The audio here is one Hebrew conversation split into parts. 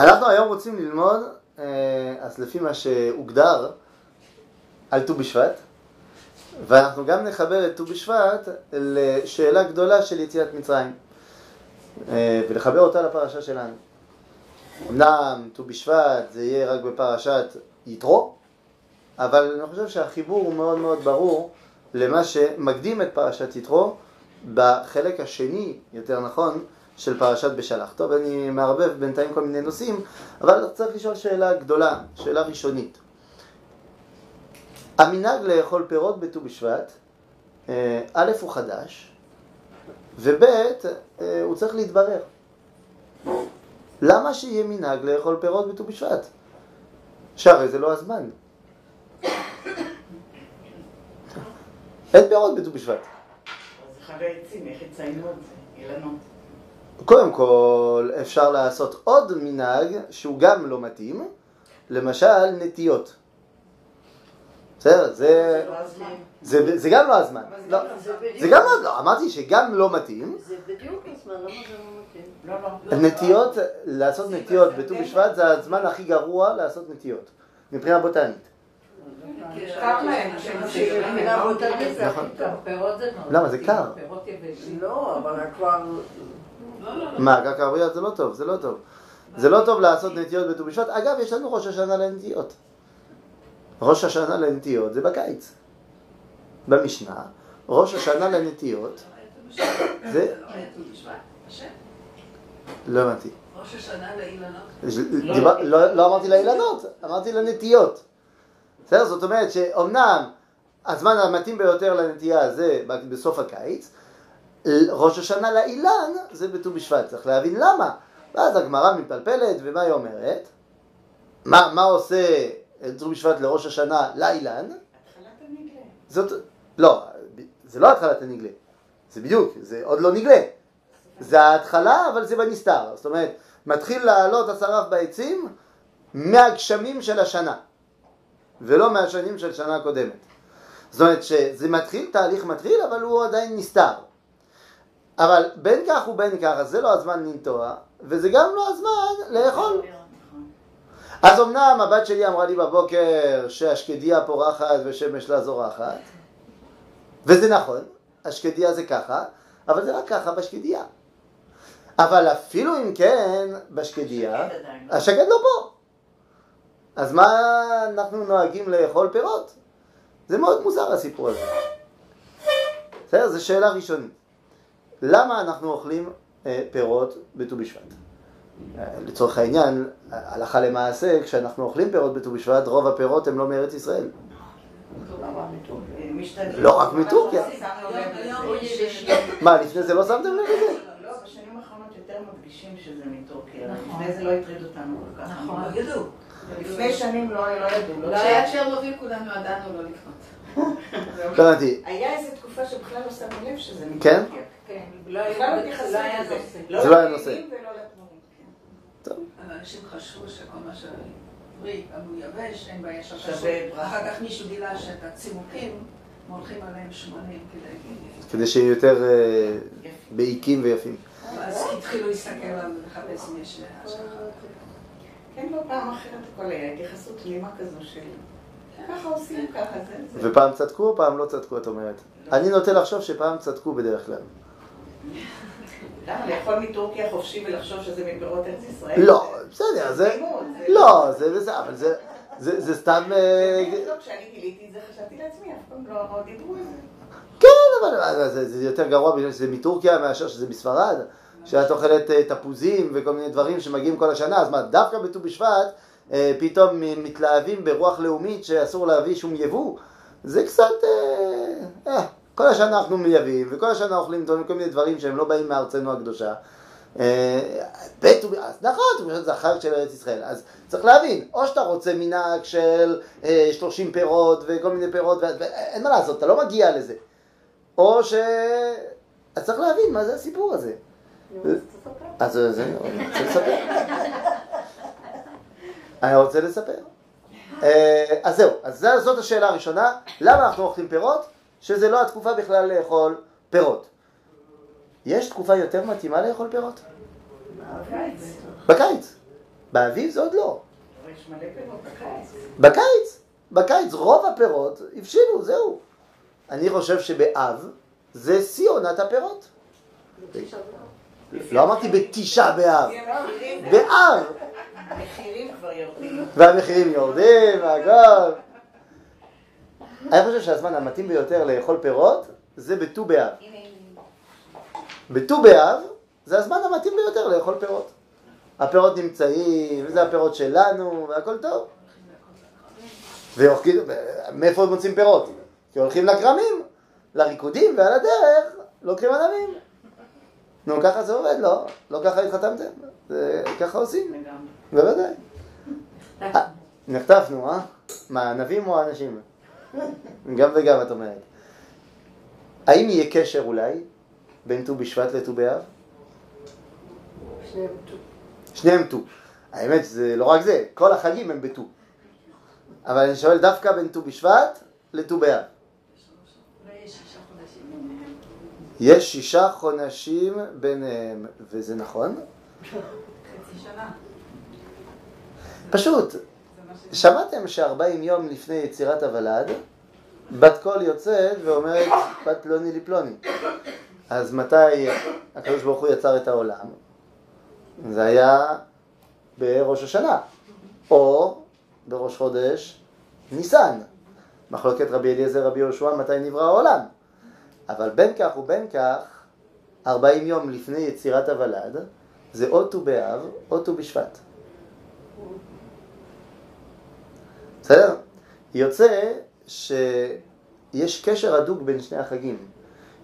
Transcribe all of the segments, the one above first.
אנחנו היום רוצים ללמוד, אה, אז לפי מה שהוגדר, על ט"ו בשבט, ואנחנו גם נחבר את ט"ו בשבט לשאלה גדולה של יציאת מצרים, אה, ולחבר אותה לפרשה שלנו. אמנם ט"ו בשבט זה יהיה רק בפרשת יתרו, אבל אני חושב שהחיבור הוא מאוד מאוד ברור למה שמקדים את פרשת יתרו בחלק השני, יותר נכון, של פרשת בשלח. טוב, אני מערבב בינתיים כל מיני נושאים, אבל צריך לשאול שאלה גדולה, שאלה ראשונית. המנהג לאכול פירות בט"ו בשבט, אה, א' הוא חדש, וב' אה, הוא צריך להתברר. למה שיהיה מנהג לאכול פירות בט"ו בשבט? שהרי זה לא הזמן. אין פירות בט"ו בשבט. אז חג העצים, איך יציינו את זה? אילנות. קודם כל, אפשר לעשות עוד מנהג שהוא גם לא מתאים, למשל נטיות. בסדר? זה, לא הזמן. זה, זה גם לא הזמן. לא, זה גם לא, לא, אמרתי שגם לא מתאים. זה בדיוק הזמן, למה זה לא מתאים? לא, לא. נטיות, לעשות נטיות בט"ו בשבט זה הזמן הכי גרוע לעשות נטיות, מבחינה בוטנית. נכון. הכי טוב. פירות זה מאוד. למה? זה קר. פירות יבשים. לא, אבל כבר... מה, קרקע ערביות זה לא טוב, זה לא טוב. זה לא טוב לעשות נטיות בט"ו בשבט. אגב, יש לנו ראש השנה לנטיות. ראש השנה לנטיות זה בקיץ. במשנה, ראש השנה לנטיות זה... לא הבנתי. ראש השנה לאילנות. לא לא אמרתי לאילנות, אמרתי לנטיות. בסדר? זאת אומרת שאומנם הזמן המתאים ביותר לנטייה זה בסוף הקיץ, ראש השנה לאילן זה בט"ו בשבט, צריך להבין למה. ואז הגמרא מתפלפלת, ומה היא אומרת? מה, מה עושה ט"ו בשבט לראש השנה לאילן? זאת, לא, זה לא התחלת הנגלה, זה בדיוק, זה עוד לא נגלה. זה ההתחלה, אבל זה בנסתר. זאת אומרת, מתחיל לעלות השרף בעצים מהגשמים של השנה, ולא מהשנים של שנה קודמת. זאת אומרת שזה מתחיל, תהליך מתחיל, אבל הוא עדיין נסתר. אבל בין כך ובין כך, אז זה לא הזמן לנטוע, וזה גם לא הזמן לאכול. אז אמנם הבת שלי אמרה לי בבוקר שהשקדיה פורחת ושמש לה זורחת, וזה נכון, השקדיה זה ככה, אבל זה רק ככה בשקדיה. אבל אפילו אם כן, בשקדיה, השקד לא. לא פה. אז מה אנחנו נוהגים לאכול פירות? זה מאוד מוזר הסיפור הזה. בסדר? זו שאלה ראשונית. למה אנחנו אוכלים אה, פירות בט"ו בשבט? אה, לצורך העניין, הלכה למעשה, כשאנחנו אוכלים פירות בט"ו בשבט, רוב הפירות הם לא מארץ ישראל. לא רק מטורקיה. מה, לפני זה לא שמתם לב לזה? לא, בשנים האחרונות יותר מדגישים שזה מטורקיה. לפני זה לא הטריד אותנו כל כך. נכון, לא ידעו. לפני שנים לא לא ידעו. לא לא היה צ'רנוביל, כולנו ידענו לא לקנות. לא הבנתי. היה איזו תקופה שבכלל לא שמו לב שזה מטורקיה. כן? כן, לא לא היה לא. נושא. זה לא היה נושא. כן. אנשים חשבו שכל מה שפרי, אבל הוא יבש, אין בעיה שווה. ברכה. אחר כך מישהו גילה שאת הצימוקים מולכים עליהם שמנים כדי... כדי שיהיו יותר אה, בעיקים ויפים. אז התחילו להסתכל על לחפש אם יש השגחה. כן, לא פעם אחרת הכל היה התייחסות תמימה כזו של ככה עושים, ככה זה. זה. ופעם צדקו או פעם לא צדקו, את אומרת? אני נוטה לחשוב שפעם צדקו בדרך כלל. למה לאכול מטורקיה חופשי ולחשוב שזה מפירות ארץ ישראל? לא, בסדר, זה... לא, זה אבל זה... זה סתם... אה, לא, כשאני גיליתי את זה חשבתי לעצמי, אף פעם לא דיברו על זה. כן, אבל זה, יותר גרוע בגלל שזה מטורקיה מאשר שזה מספרד, שאת אוכלת אה, תפוזים וכל מיני דברים שמגיעים כל השנה, אז מה, דווקא בט"ו בשבט אה, פתאום מתלהבים ברוח לאומית שאסור להביא שום יבוא? זה קצת... אה, כל השנה אנחנו מייבאים, וכל השנה אוכלים כל מיני דברים שהם לא באים מארצנו הקדושה. אה, בט"ו ב- אז נכון, ט"ו בשבט זה החג של ארץ ישראל, אז צריך להבין, או שאתה רוצה מנהג של אה, 30 פירות וכל מיני פירות, ואין מה לעשות, אתה לא מגיע לזה. או ש... אז צריך להבין מה זה הסיפור הזה. אז זה, אני רוצה לספר. אני רוצה לספר. אה, אז זהו, אז זאת השאלה הראשונה, למה אנחנו אוכלים פירות? שזה לא התקופה בכלל לאכול פירות. יש תקופה יותר מתאימה לאכול פירות? בקיץ. בקיץ. באביב זה עוד לא. בקיץ. בקיץ, רוב הפירות הבשילו, זהו. אני חושב שבאב זה שיא עונת הפירות. לא אמרתי בתשעה באב, באב. המחירים כבר יורדים. והמחירים יורדים, והכל. אני חושב שהזמן המתאים ביותר לאכול פירות זה בט"ו באב. בט"ו באב זה הזמן המתאים ביותר לאכול פירות. הפירות נמצאים, וזה הפירות שלנו, והכל טוב. ואוכלים, מאיפה הם מוצאים פירות? כי הולכים לכרמים, לריקודים, ועל הדרך לוקחים ענבים. נו, ככה זה עובד, לא? לא ככה התחתמתם? זה, ככה עושים, לגמרי. בוודאי. נחטפנו, אה? מה, הענבים או האנשים? גם וגם, את אומרת. האם יהיה קשר אולי בין ט"ו בשבט לט"ו באב? שניהם ט"ו. שניהם ט"ו. האמת זה לא רק זה, כל החגים הם בט"ו. אבל אני שואל דווקא בין ט"ו בשבט לט"ו באב. יש שישה חודשים. ביניהם, וזה נכון? חצי שנה. פשוט. שמעתם שארבעים יום לפני יצירת הוולד, בת קול יוצאת ואומרת בת פלוני לפלוני. אז מתי הקדוש ברוך הוא יצר את העולם? זה היה בראש השנה, או בראש חודש ניסן. מחלוקת רבי אליעזר רבי יהושע מתי נברא העולם. אבל בין כך ובין כך, ארבעים יום לפני יצירת הוולד, זה או ט"ו באב או ט"ו בשבט. בסדר? יוצא שיש קשר הדוק בין שני החגים.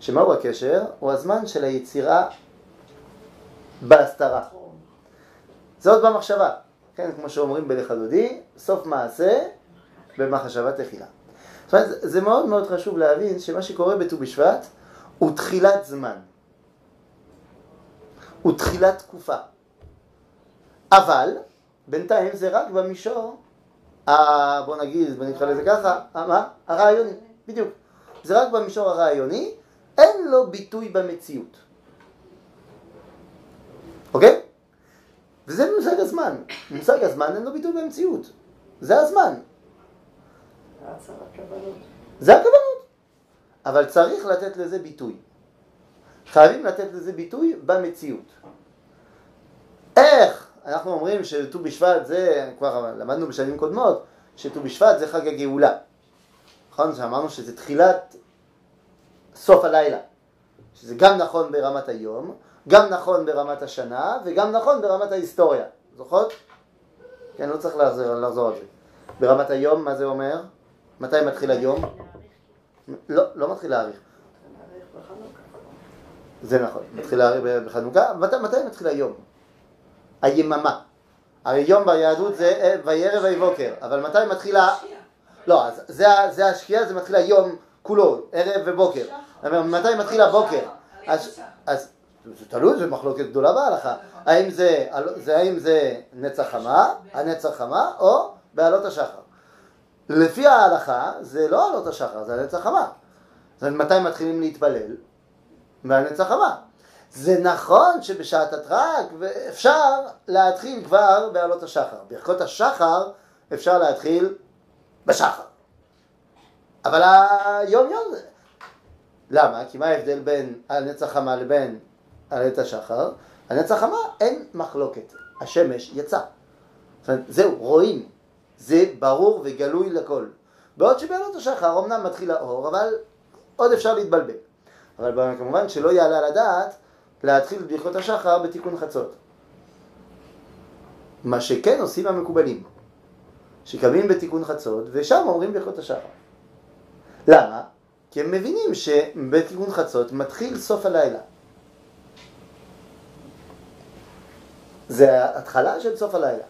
שמהו הקשר? הוא הזמן של היצירה בהסתרה. זה עוד במחשבה. כן, כמו שאומרים בלך הדודי, סוף מעשה במחשבה תחילה. זאת אומרת, זה מאוד מאוד חשוב להבין שמה שקורה בט"ו בשבט הוא תחילת זמן. הוא תחילת תקופה. אבל, בינתיים זה רק במישור בוא נגיד, בוא נקרא לזה ככה, ה- מה? הרעיוני, בדיוק. זה רק במישור הרעיוני, אין לו ביטוי במציאות. אוקיי? וזה מושג הזמן. מושג הזמן אין לו ביטוי במציאות. זה הזמן. זה הכוונות. אבל צריך לתת לזה ביטוי. חייבים לתת לזה ביטוי במציאות. איך? אנחנו אומרים שט"ו בשבט זה, כבר למדנו בשנים קודמות, שט"ו בשבט זה חג הגאולה. נכון? שאמרנו שזה תחילת סוף הלילה. שזה גם נכון ברמת היום, גם נכון ברמת השנה, וגם נכון ברמת ההיסטוריה. זוכרות? כן, לא צריך לחזור, על זה. ברמת היום, מה זה אומר? מתי מתחיל היום? לא, לא מתחיל להאריך. זה נכון, מתחיל להאריך בחנוכה. מתי מתחיל היום? היממה. הרי יום ביהדות זה אה, וירא ויבוקר, אבל מתי מתחילה... לא, אז זה, זה השקיעה, זה מתחיל היום כולו, ערב ובוקר. אבל מתי מתחיל הבוקר? אז, אז זה תלוי, זו מחלוקת גדולה בהלכה. האם זה, זה, האם זה נצח חמה, הנצח חמה, או בעלות השחר. לפי ההלכה זה לא עלות השחר, זה הנצח חמה. אומרת, מתי מתחילים להתפלל? מהנצח חמה. זה נכון שבשעת הטרק אפשר להתחיל כבר בעלות השחר. ברכות השחר אפשר להתחיל בשחר. אבל היום יום זה... למה? כי מה ההבדל בין הנצח חמה לבין עלית השחר? הנצח חמה אין מחלוקת. השמש יצא. זהו, רואים. זה ברור וגלוי לכל. בעוד שבעלות השחר אמנם מתחיל האור, אבל עוד אפשר להתבלבל. אבל כמובן שלא יעלה על הדעת להתחיל את ברכות השחר בתיקון חצות. מה שכן עושים המקובלים, שקמים בתיקון חצות ושם אומרים ברכות השחר. למה? כי הם מבינים שבתיקון חצות מתחיל סוף הלילה. זה ההתחלה של סוף הלילה.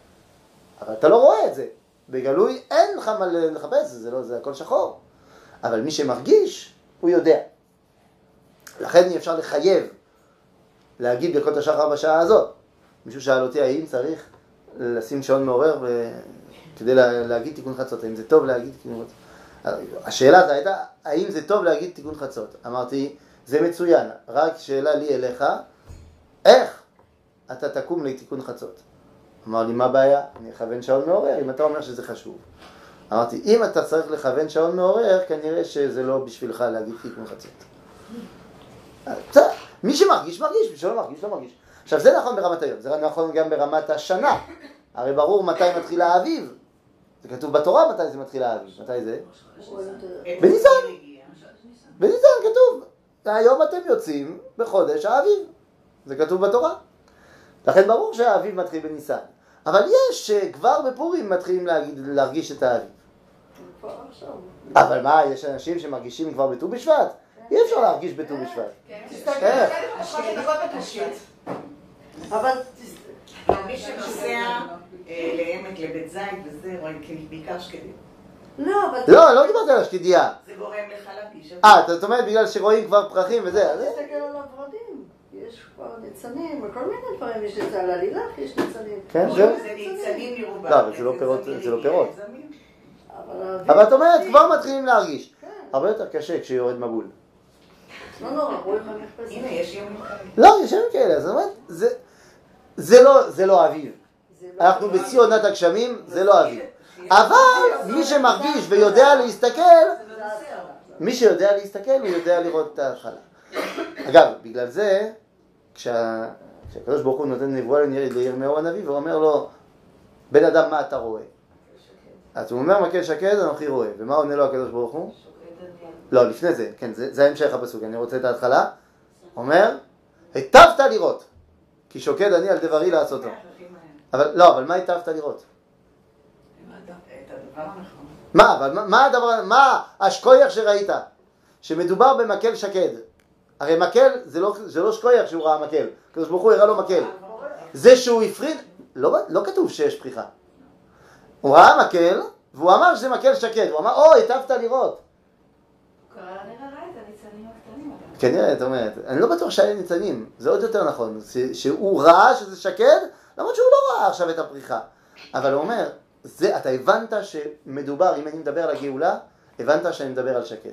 אבל אתה לא רואה את זה. בגלוי אין לך מה לחפש, זה, לא, זה הכל שחור. אבל מי שמרגיש, הוא יודע. לכן אי אפשר לחייב להגיד ברכות השחר בשעה הזאת. מישהו שאל אותי האם צריך לשים שעון מעורר ו... כדי לה... להגיד תיקון חצות, האם זה טוב להגיד תיקון חצות. השאלה הייתה, האם זה טוב להגיד תיקון חצות? אמרתי, זה מצוין, רק שאלה לי אליך, איך אתה תקום לתיקון חצות? אמר לי, מה הבעיה? אני אכוון שעון מעורר, אם אתה אומר שזה חשוב. אמרתי, אם אתה צריך לכוון שעון מעורר, כנראה שזה לא בשבילך להגיד תיקון חצות. בסדר, מי שמרגיש, מרגיש, מי שלא מרגיש, לא מרגיש. עכשיו, זה נכון ברמת היום, זה נכון גם ברמת השנה. הרי ברור מתי מתחיל האביב. זה כתוב בתורה מתי זה מתחיל האביב. מתי זה? בניסן. בניסן כתוב. היום אתם יוצאים בחודש האביב. זה כתוב בתורה. לכן ברור שהאביב מתחיל בניסן. אבל יש שכבר בפורים מתחילים להגיד, להרגיש את האביב. אבל מה, יש אנשים שמרגישים כבר בט"ו בשבט? אי אפשר להרגיש בט"ו בשבט. כן. אבל מי שנוסע אה, לעמק, לבית זית וזה, רואים כאילו בעיקר שקדים. לא, אבל... לא, לא דיברתי על השקידייה. זה גורם לך להרגיש. אה, זאת אומרת בגלל שרואים כבר פרחים וזה, אז... תסתכל על הוורדים. יש כבר ניצנים, וכל מיני דברים, יש ניצן על הלילך, יש ניצנים. כן, זהו. זה ניצנים מרובע. לא, אבל זה לא פירות- לא. אבל האביב- אבל את אומרת, כבר מתחילים להרגיש. כן. הרבה יותר קשה כשיורד מבול. לא נורא, רואים במכבסת. הנה, יש יום כאלה. לא, יש ימים כאלה, זאת אומרת, זה- זה לא- זה לא אביב. זה לא- אנחנו בשיא עונת הגשמים, זה לא אביב. אבל מי שמרגיש ויודע להסתכל. מי שיודע להסתכל, הוא יודע לראות את ההתחלה. אגב, בגלל זה, כשה- כשהקדוש ברוך הוא נותן נבואה לירמיהו הנביא, הוא אומר לו, בן אדם, מה אתה רואה? אז הוא אומר, מקל שקד, אנוכי רואה. ומה עונה לו הקדוש ברוך הוא? לא, לפני זה, כן, זה, זה המשך הפסוק, אני רוצה את ההתחלה. אומר, היטבת לראות, כי שוקד אני על דברי לעשותו. אבל, לא, אבל מה היטבת לראות? מה, אבל מה, הדבר, מה השקוייח שראית? שמדובר במקל שקד. הרי מקל זה לא, זה לא שקוייח שהוא ראה מקל, הקדוש ברוך הוא הראה לו מקל. זה שהוא הפריד, לא, לא כתוב שיש פריחה. הוא ראה מקל, והוא אמר שזה מקל שקד, הוא אמר, או, היטבת לראות. כנראה ראה את הניצנים הקטנים. אבל- כנראה, את אומרת, אני לא בטוח שהיה ניצנים, זה עוד יותר נכון, שהוא ראה שזה שקד, למרות שהוא לא ראה עכשיו את הפריחה. אבל הוא אומר, זה, אתה הבנת שמדובר, אם אני מדבר על הגאולה, הבנת שאני מדבר על שקד.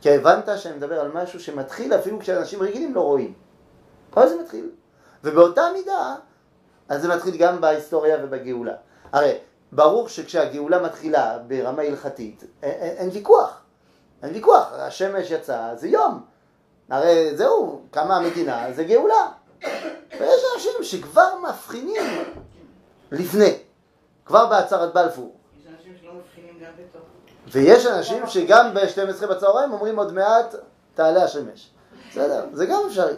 כי הבנת שאני מדבר על משהו שמתחיל אפילו כשאנשים רגילים לא רואים. אבל זה מתחיל. ובאותה מידה, אז זה מתחיל גם בהיסטוריה ובגאולה. הרי ברור שכשהגאולה מתחילה ברמה הלכתית, אין ויכוח. אין ויכוח, השמש יצאה, זה יום. הרי זהו, קמה המדינה, זה גאולה. ויש אנשים שכבר מבחינים לפני, כבר בהצהרת בלפור. יש אנשים שלא מבחינים גם בתוך. ויש אנשים שגם ב-12 בצהריים אומרים עוד מעט תעלה השמש. בסדר, זה גם אפשרי.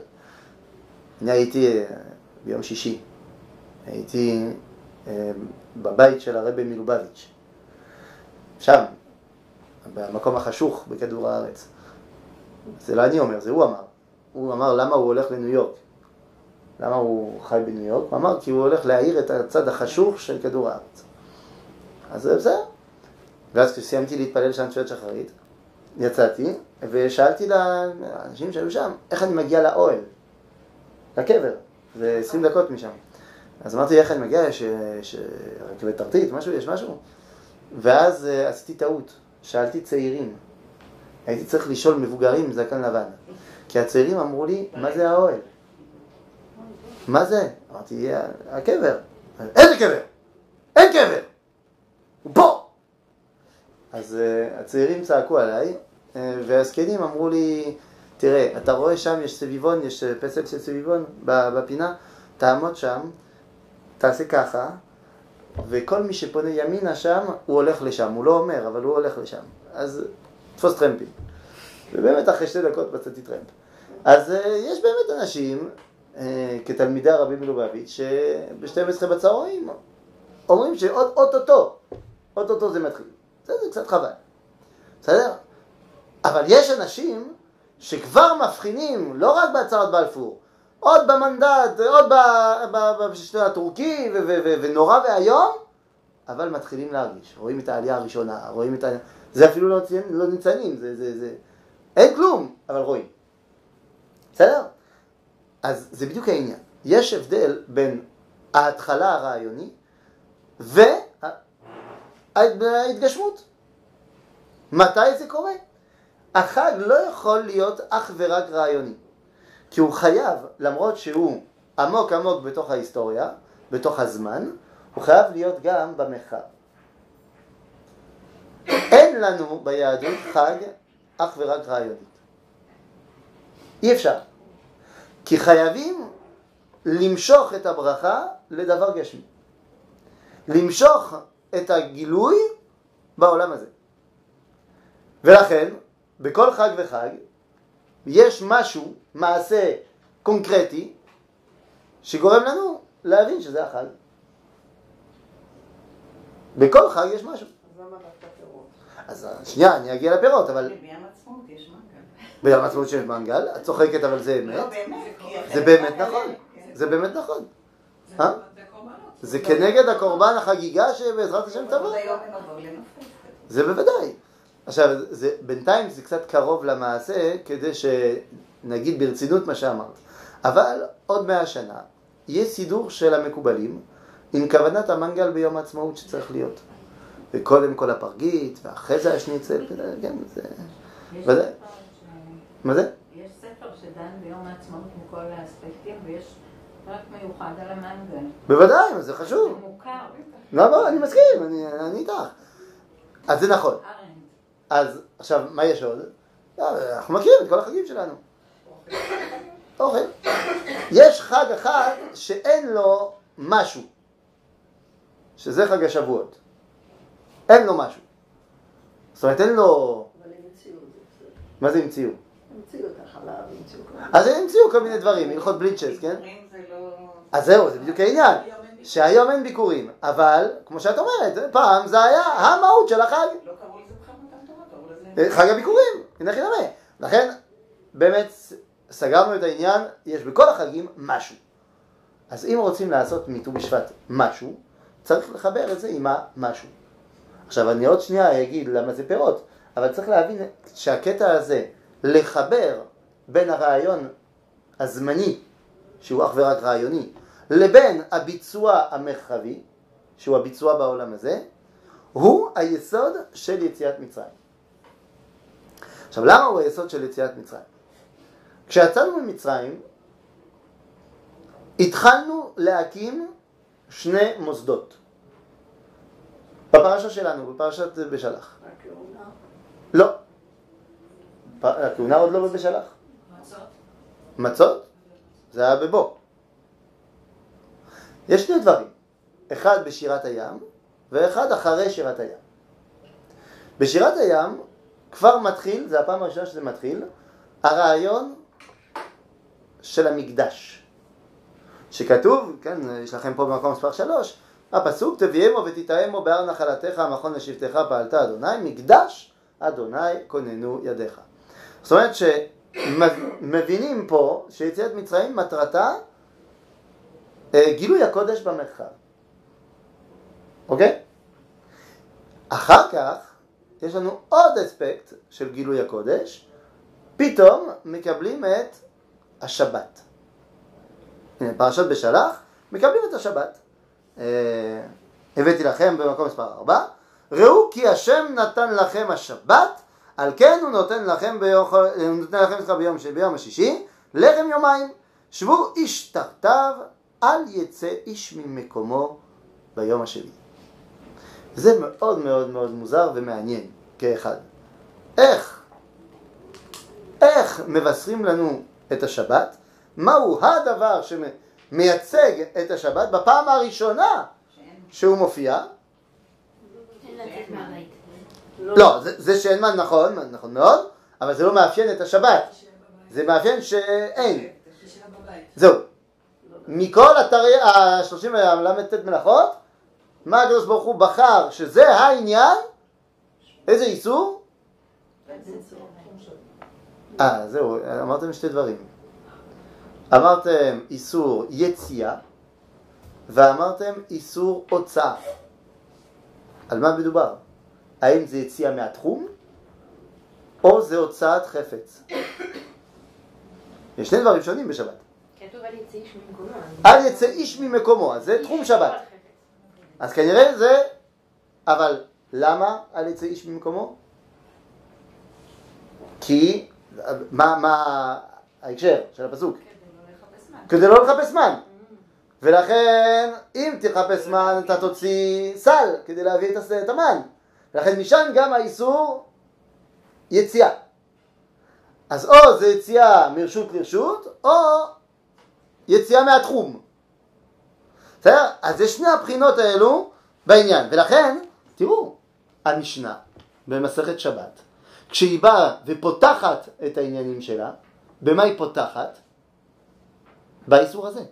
אני הייתי אה, ביום שישי, הייתי אה, בבית של הרבי מלובביץ', שם, במקום החשוך בכדור הארץ. זה לא אני אומר, זה הוא אמר. הוא אמר למה הוא הולך לניו יורק. למה הוא חי בניו יורק? הוא אמר כי הוא הולך להאיר את הצד החשוך של כדור הארץ. אז בסדר. ואז כשסיימתי להתפלל שם תפילת שחרית, יצאתי ושאלתי לאנשים שהיו שם, איך אני מגיע לאוהל, לקבר, זה 20 דקות משם. אז אמרתי, איך אני מגיע, יש, יש רכבת תרתית, משהו, יש משהו? ואז uh, עשיתי טעות, שאלתי צעירים. הייתי צריך לשאול מבוגרים עם זקן לבן. כי הצעירים אמרו לי, מה זה האוהל? מה זה? אמרתי, הקבר. איזה קבר? אין קבר! הוא פה! אז uh, הצעירים צעקו עליי, uh, והזקנים אמרו לי, תראה, אתה רואה שם יש סביבון, יש אה, פסל של סביבון בפינה, תעמוד שם, תעשה ככה, וכל מי שפונה ימינה שם, הוא הולך לשם, הוא לא אומר, אבל הוא הולך לשם. אז תפוס טרמפים. ובאמת אחרי שתי דקות מצאתי טרמפ. אז uh, יש באמת אנשים, uh, כתלמידי הרבי מלובביץ', שב-12 בצהריים אומרים שעוד אוטוטו, אוטוטו זה מתחיל. זה, זה קצת חבל. בסדר? אבל יש אנשים שכבר מבחינים, לא רק בהצהרת בלפור, עוד במנדט, עוד בשלטון הטורקי, ונורא ואיום, אבל מתחילים להרגיש. רואים את העלייה הראשונה, רואים את ה... זה אפילו לא, לא ניצנים, זה, זה, זה... אין כלום, אבל רואים. בסדר? אז זה בדיוק העניין. יש הבדל בין ההתחלה הרעיונית וההתגשמות. מתי זה קורה? החג לא יכול להיות אך ורק רעיוני. כי הוא חייב, למרות שהוא עמוק עמוק בתוך ההיסטוריה, בתוך הזמן, הוא חייב להיות גם במרחב. אין לנו ביהדות חג אך ורק רעיונית. אי אפשר. כי חייבים למשוך את הברכה לדבר גשמי. למשוך את הגילוי בעולם הזה. ולכן, בכל חג וחג, יש משהו, מעשה קונקרטי, שגורם לנו להבין שזה החג. בכל חג יש משהו. אז למה דווקא פירות? אז שנייה, אני אגיע לפירות, אבל ביום העצמאות יש מנגל. ביום העצמאות שיש מנגל, את צוחקת אבל זה אמת. באמת. זה באמת לא נכון. היה- זה באמת נכון. זה אה? זה קורבנות. זה כנגד הקורבן החגיגה שבעזרת השם תבוא. זה בוודאי. עכשיו, זה, בינתיים זה קצת קרוב למעשה, כדי שנגיד ברצינות מה שאמרת. אבל עוד מאה שנה, יהיה סידור של המקובלים עם כוונת המנגל ביום העצמאות שצריך להיות. וקודם כל הפרגית, ואחרי זה השניצל, כן, זה... יש ודאי. מה זה? יש ספר שדן ביום העצמאות עם כל האספקטים, ויש פרק מיוחד על המנגל. בוודאי, זה זה חשוב. מוכר. לא, לא, אני מסכים, אני, איתך. אז זה נכון. אז עכשיו, מה יש עוד? לא, אנחנו מכירים את כל החגים שלנו. אוכל. יש חג אחד שאין לו משהו, שזה חג השבועות. אין לו משהו. זאת אומרת, אין לו... אבל הם המציאו את זה. בסדר. מה זה המציאו? המציאו את החלב, המציאו. אז הם המציאו כל מיני דברים, הלכות בליצ'ס, כן? לא... אז זהו, זה בדיוק העניין. שהיום אין ביקורים, אבל, כמו שאת אומרת, פעם זה היה המהות של החג. לא קראו לזה בכלל מתן תורה, קראו לזה... חג הביקורים, הנה חינמי. לכן, באמת, סגרנו את העניין, יש בכל החגים משהו. אז אם רוצים לעשות מט"ו בשבט משהו, צריך לחבר את זה עם המשהו. עכשיו, אני עוד שנייה אגיד למה זה פירות, אבל צריך להבין שהקטע הזה, לחבר בין הרעיון הזמני, שהוא אך ורק רעיוני, לבין הביצוע המרחבי, שהוא הביצוע בעולם הזה, הוא היסוד של יציאת מצרים. עכשיו, למה הוא היסוד של יציאת מצרים? כשיצאנו ממצרים, התחלנו להקים שני מוסדות. בפרשה שלנו, בפרשת בשלח. הכהונה. לא. הכהונה עוד לא בשלח. מצות. מצות? זה היה בבוא. יש שני דברים. אחד בשירת הים, ואחד אחרי שירת הים. בשירת הים כבר מתחיל, זה הפעם הראשונה שזה מתחיל, הרעיון של המקדש. שכתוב, כן, יש לכם פה במקום מספר שלוש, הפסוק תביאמו ותטעמו בהר נחלתך המכון לשבטך פעלת אדוני, מקדש אדוני כוננו ידיך. זאת אומרת שמבינים פה שיציאת מצרים מטרתה אה, גילוי הקודש במרחב. אוקיי? אחר כך יש לנו עוד אספקט של גילוי הקודש, פתאום מקבלים את השבת. פרשת בשלח, מקבלים את השבת. אה, הבאתי לכם במקום מספר 4, ראו כי השם נתן לכם השבת, על כן הוא נותן לכם ביום, הוא נותן לכם ביום, ביום השישי, לחם יומיים, שבו איש תחתיו, אל יצא איש ממקומו ביום השני. זה מאוד מאוד מאוד מוזר ומעניין כאחד. איך? איך מבשרים לנו את השבת? מהו הדבר שמייצג את השבת בפעם הראשונה שהוא מופיע? לא, זה, שאין מה, נכון, נכון מאוד, אבל זה לא מאפיין את השבת. זה מאפיין שאין. זהו. מכל אתרי ה-30 ל"ט מלאכות, מה הקדוש ברוך הוא בחר שזה העניין? איזה איסור? אה, זהו, אמרתם שתי דברים. אמרתם איסור יציאה, ואמרתם איסור הוצאה. על מה מדובר? האם זה יציאה מהתחום, או זה הוצאת חפץ? יש שני דברים שונים בשבת. כתוב על יצא איש ממקומו. אל יצא איש ממקומו, אז זה תחום שבת. אז כנראה זה, אבל למה אל יצא איש ממקומו? כי, מה, מה ההקשר של הפסוק? כדי לא לחפש מן. כדי לא לחפש מן. ולכן, אם תחפש מן, אתה תוציא סל כדי להביא את המן. ולכן משם גם האיסור יציאה. אז או זה יציאה מרשות לרשות, או יציאה מהתחום. בסדר? אז יש שני הבחינות האלו בעניין. ולכן, תראו, המשנה במסכת שבת, כשהיא באה ופותחת את העניינים שלה, במה היא פותחת? באיסור הזה.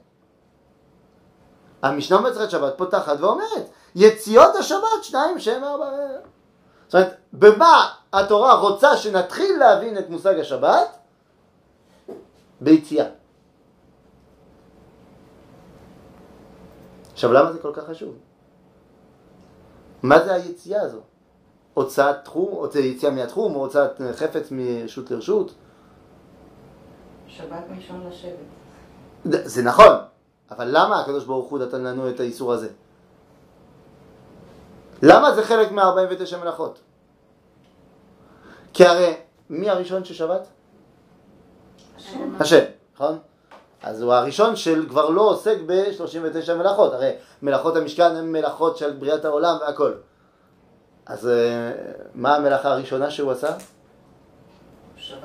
המשנה במסכת שבת פותחת ואומרת, יציאות השבת שניים שם ארבע. זאת אומרת, במה התורה רוצה שנתחיל להבין את מושג השבת? ביציאה. עכשיו, למה זה כל כך חשוב? מה זה היציאה הזו? הוצאת תחום, הוצאת יציאה מהתחום, או הוצאת חפץ מרשות לרשות? שבת מלשון לשבת. זה נכון, אבל למה הקדוש ברוך הוא נתן לנו את האיסור הזה? למה זה חלק מה-49 מלאכות? כי הרי מי הראשון ששבת? השם, נכון? אז הוא הראשון שכבר לא עוסק ב-39 מלאכות, הרי מלאכות המשכן הן מלאכות של בריאת העולם והכל. אז אה, מה המלאכה הראשונה שהוא עשה? שבת.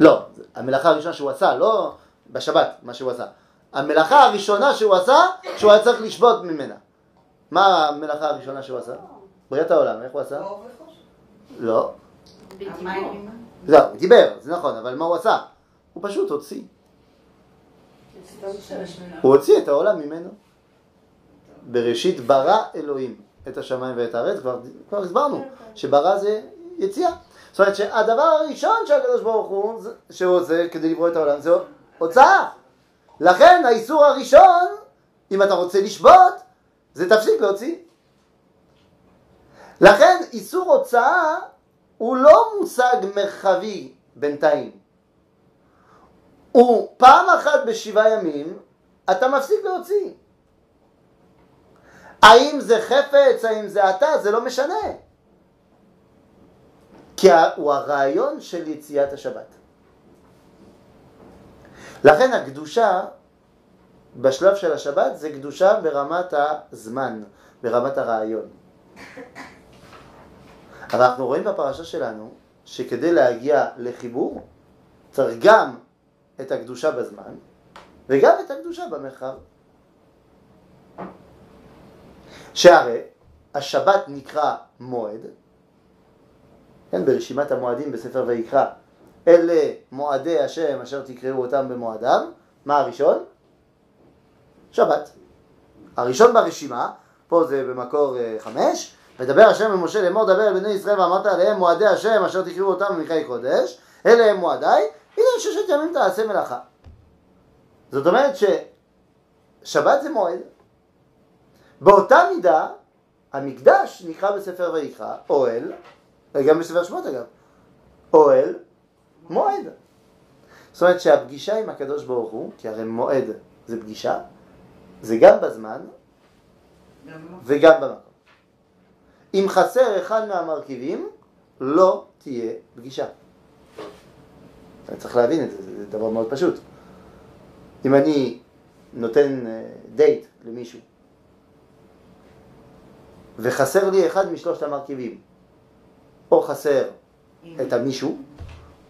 לא, המלאכה הראשונה שהוא עשה, לא בשבת, מה שהוא עשה. המלאכה הראשונה שהוא עשה, שהוא היה צריך לשבות ממנה. מה המלאכה הראשונה שהוא עשה? בריאת העולם, איך הוא עשה? לא. לא, הוא דיבר, זה נכון, אבל מה הוא עשה? הוא פשוט הוציא. הוא הוציא את העולם ממנו. בראשית ברא אלוהים את השמיים ואת הארץ, כבר, כבר הסברנו שברא זה יציאה. זאת אומרת שהדבר הראשון שהקדוש ברוך הוא זה- שהוא עושה כדי לברוא את העולם זה הוצאה. לכן האיסור הראשון, אם אתה רוצה לשבות, זה תפסיק להוציא. לכן איסור הוצאה הוא לא מושג מרחבי בינתיים. הוא פעם אחת בשבעה ימים, אתה מפסיק להוציא. האם זה חפץ, האם זה אתה, זה לא משנה. כי הוא הרעיון של יציאת השבת. לכן הקדושה בשלב של השבת זה קדושה ברמת הזמן, ברמת הרעיון. אבל אנחנו רואים בפרשה שלנו שכדי להגיע לחיבור צריך גם את הקדושה בזמן וגם את הקדושה במרחב. שהרי השבת נקרא מועד, כן, ברשימת המועדים בספר ויקרא, אלה מועדי השם אשר תקראו אותם במועדם, מה הראשון? שבת. הראשון ברשימה, פה זה במקור אה, חמש, ודבר השם למשה לאמור דבר אל בני ישראל ואמרת עליהם מועדי השם אשר תקראו אותם במקראי קודש, אלה הם מועדיי, הנה ששת ימים תעשה מלאכה. זאת אומרת ששבת זה מועד. באותה מידה, המקדש נקרא בספר ויקרא אוהל, וגם בספר שמות אגב, אוהל, מועד. זאת אומרת שהפגישה עם הקדוש ברוך הוא, כי הרי מועד זה פגישה, זה גם בזמן גם לא. וגם במקום. אם חסר אחד מהמרכיבים, לא תהיה פגישה. אתה צריך להבין את זה, זה דבר מאוד פשוט. אם אני נותן אה, דייט למישהו, וחסר לי אחד משלושת המרכיבים, או חסר את המישהו,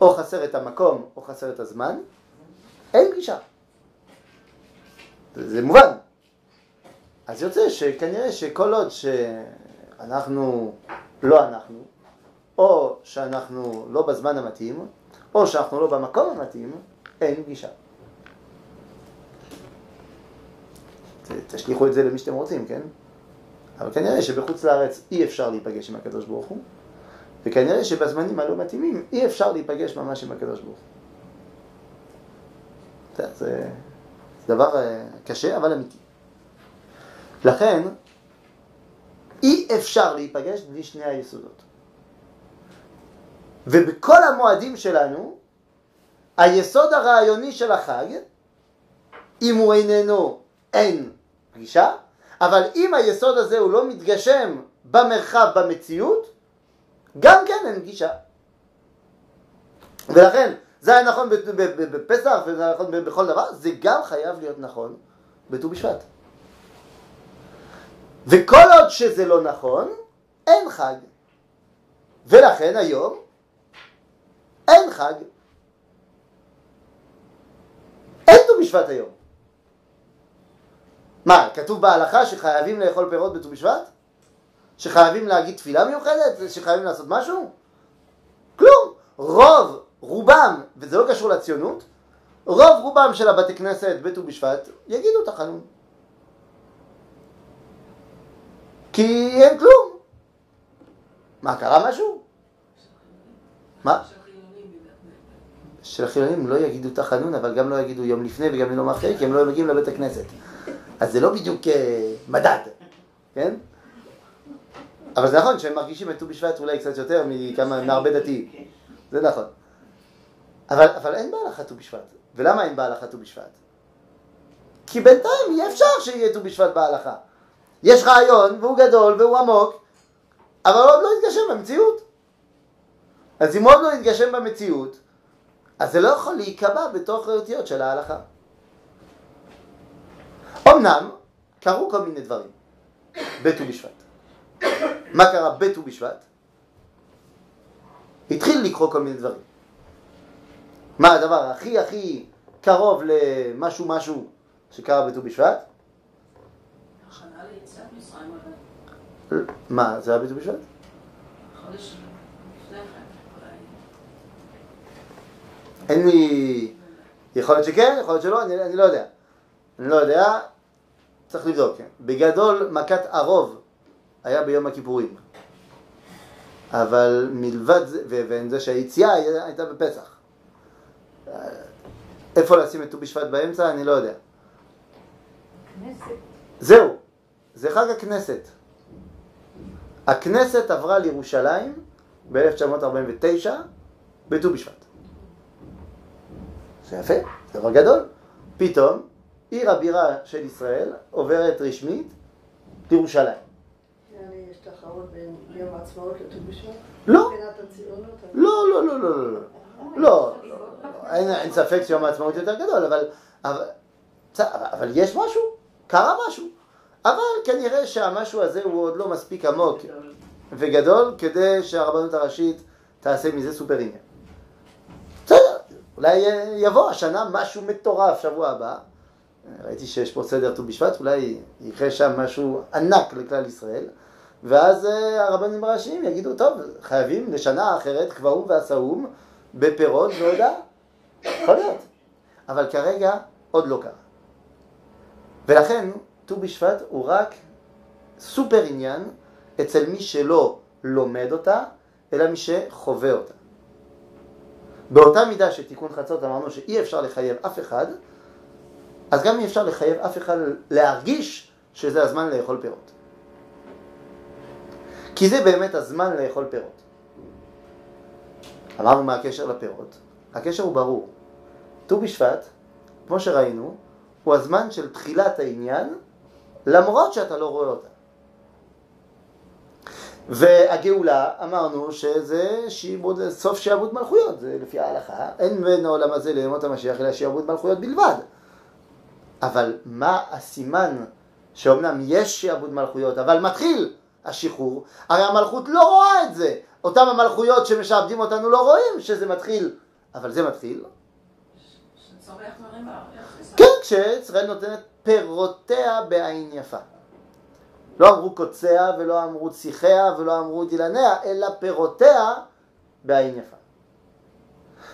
או חסר את המקום, או חסר את הזמן, אין פגישה. זה, מובן. אז יוצא שכנראה שכל עוד שאנחנו לא אנחנו, או שאנחנו לא בזמן המתאים, או שאנחנו לא במקום המתאים, אין פגישה. תשליכו את זה למי שאתם רוצים, כן? אבל כנראה שבחוץ לארץ אי אפשר להיפגש עם הקדוש ברוך הוא, וכנראה שבזמנים הלא מתאימים אי אפשר להיפגש ממש עם הקדוש ברוך הוא. זה, זה, זה דבר אה, קשה אבל אמיתי. לכן, אי אפשר להיפגש בלי שני היסודות. ובכל המועדים שלנו, היסוד הרעיוני של החג, אם הוא איננו, אין פגישה, אבל אם היסוד הזה הוא לא מתגשם במרחב, במציאות, גם כן אין פגישה. ולכן, זה היה נכון בפסח, וזה היה נכון בכל דבר, זה גם חייב להיות נכון בט"ו בשבט. וכל עוד שזה לא נכון, אין חג. ולכן היום אין חג. אין ט"ו בשבט היום. מה, כתוב בהלכה שחייבים לאכול פירות בט"ו בשבט? שחייבים להגיד תפילה מיוחדת? שחייבים לעשות משהו? כלום. רוב, רובם, וזה לא קשור לציונות, רוב רובם של הבתי כנסת בט"ו בשבט יגידו תחנון. כי אין כלום. מה, קרה משהו? מה? של החילונים לא יגידו תחנון, אבל גם לא יגידו יום לפני וגם יום אחרי, כי הם לא מגיעים לבית הכנסת. אז זה לא בדיוק אה, מדד, כן? אבל זה נכון שהם מרגישים את ט"ו בשבט אולי קצת יותר מכמה, מהרבה דתיים. זה נכון. אבל, אבל אין בהלכה ט"ו בשבט. ולמה אין בהלכה ט"ו בשבט? כי בינתיים אי אפשר שיהיה ט"ו בשבט בהלכה. יש רעיון, והוא גדול, והוא עמוק, אבל עוד לא התגשם במציאות. אז אם עוד לא התגשם במציאות, אז זה לא יכול להיקבע בתוך האותיות של ההלכה. אמנם, קרו כל מיני דברים בט"ו בשבט. מה קרה בט"ו בשבט? התחיל לקרות כל מיני דברים. מה הדבר הכי הכי קרוב למשהו משהו שקרה בט"ו בשבט? מה, זה היה בט"ו בשבט? כן. אין לי... יכול להיות שכן, יכול להיות שלא, אני, אני לא יודע. אני לא יודע, צריך לבדוק. כן. בגדול, מכת הרוב היה ביום הכיפורים. אבל מלבד זה, ו- ועם זה שהיציאה הייתה בפסח. איפה לשים את ט"ו בשבט באמצע, אני לא יודע. כנסת. זהו, זה חג הכנסת. הכנסת עברה לירושלים ב-1949 בט"ו בשבט. זה יפה, זה דבר גדול. פתאום עיר הבירה של ישראל עוברת רשמית לירושלים. יש תחרות בין יום העצמאות לט"ו בשבט? לא? לא, לא, לא, לא, לא, לא. לא, אין, ספק שיום העצמאות יותר גדול, אבל, אבל, בסדר, אבל יש משהו, קרה משהו. אבל כנראה שהמשהו הזה הוא עוד לא מספיק עמוק וגדול כדי שהרבנות הראשית תעשה מזה סופר עניין. בסדר, אולי אה, יבוא השנה משהו מטורף שבוע הבא. ראיתי שיש פה סדר ט"ו בשבט, אולי יקרה שם משהו ענק לכלל ישראל. ואז אה, הרבנים הראשיים יגידו, טוב, חייבים לשנה אחרת קבעום ועשאום בפירות והודעה. יכול להיות. אבל כרגע עוד לא קרה. ולכן ט"ו בשבט הוא רק סופר עניין אצל מי שלא לומד אותה, אלא מי שחווה אותה. באותה מידה שתיקון חצות אמרנו שאי אפשר לחייב אף אחד, אז גם אי אפשר לחייב אף אחד להרגיש שזה הזמן לאכול פירות. כי זה באמת הזמן לאכול פירות. אמרנו מה הקשר לפירות. הקשר הוא ברור. ט"ו בשבט, כמו שראינו, הוא הזמן של תחילת העניין, למרות שאתה לא רואה אותה. והגאולה, אמרנו שזה שיעבוד, סוף שיעבוד מלכויות, זה לפי ההלכה. אין בין העולם הזה לימות המשיח אלא שיעבוד מלכויות בלבד. אבל מה הסימן שאומנם יש שיעבוד מלכויות, אבל מתחיל השחרור? הרי המלכות לא רואה את זה. אותם המלכויות שמשעבדים אותנו לא רואים שזה מתחיל, אבל זה מתחיל. כן, כשישראל נותנת פירותיה בעין יפה. לא אמרו קוציה ולא אמרו ציחיה ולא אמרו דילניה, אלא פירותיה בעין יפה.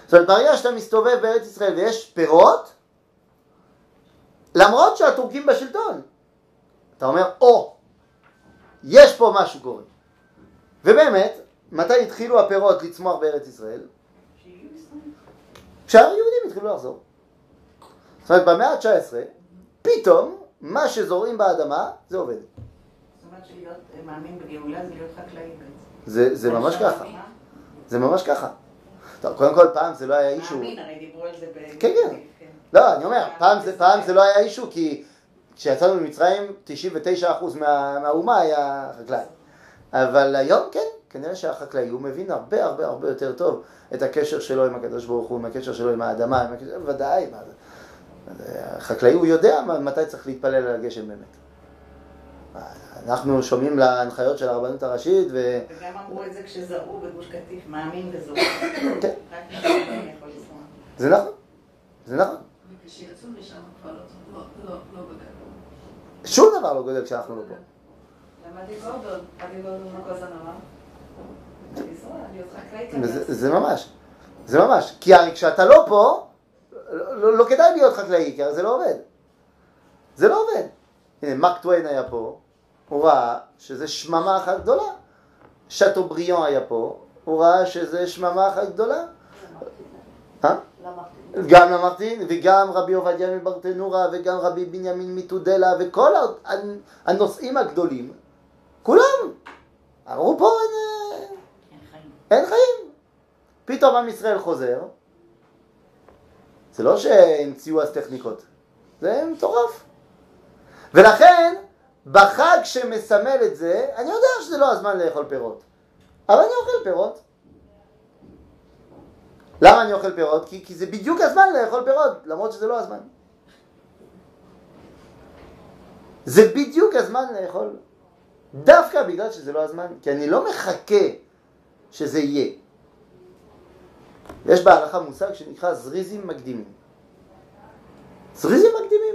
זאת אומרת, ברגע שאתה מסתובב בארץ ישראל ויש פירות, למרות שהטורקים בשלטון, אתה אומר, או, יש פה משהו קורה. ובאמת, מתי התחילו הפירות לצמוח בארץ ישראל? כשהיהודים התחילו לחזור. זאת אומרת, במאה ה-19, פתאום, מה שזורעים באדמה, זה עובד. זאת אומרת שלהיות מאמין בגאולה זה להיות חקלאי בעצם. זה, ממש ככה. זה ממש ככה. טוב, קודם כל, פעם זה לא היה אישו. מאמין, הרי דיברו על זה ב... כן, כן. לא, אני אומר, זה, פעם זה לא היה אישו, כי כשיצאנו ממצרים, 99% מה, מהאומה היה חקלאי. אבל היום כן, כנראה שהחקלאי, הוא מבין הרבה הרבה הרבה יותר טוב את הקשר שלו עם הקדוש ברוך הוא, עם הקשר שלו עם האדמה, עם הקשר, ודאי, מה זה. החקלאי הוא יודע מתי צריך להתפלל על הגשם באמת. אנחנו שומעים להנחיות של הרבנות הראשית, ו... וגם אמרו את זה כשזרעו בגוש קטיף, מאמין וזורע. כן, רק מי שמאמין יכול לזרוע. זה נכון, זה נכון. וכשיצאו משם כבר לא, לא, לא, לא בגדול. שום דבר לא גודל כשאנחנו לא פה. זה, זה ממש, זה ממש. כי הרי כשאתה לא פה, לא, לא, כדאי להיות חקלאי, כי הרי זה לא עובד. זה לא עובד. הנה, מרק טוויין היה פה, הוא ראה שזה שממה אחת גדולה. שאטו בריאון היה פה, הוא ראה שזה שממה אחת גדולה. גם למרטין, וגם רבי עובדיה מברטנורה, וגם רבי בנימין מתודלה, וכל הנושאים הגדולים, כולם אמרו פה אין, אה, אין חיים. אין חיים. פתאום עם ישראל חוזר, זה לא שהמציאו אז טכניקות, זה מטורף. ולכן, בחג שמסמל את זה, אני יודע שזה לא הזמן לאכול פירות, אבל אני אוכל פירות. למה אני אוכל פירות? כי, כי זה בדיוק הזמן לאכול פירות, למרות שזה לא הזמן. זה בדיוק הזמן לאכול. דווקא בגלל שזה לא הזמן, כי אני לא מחכה שזה יהיה. יש בהלכה מושג שנקרא זריזים מקדימים. זריזים מקדימים.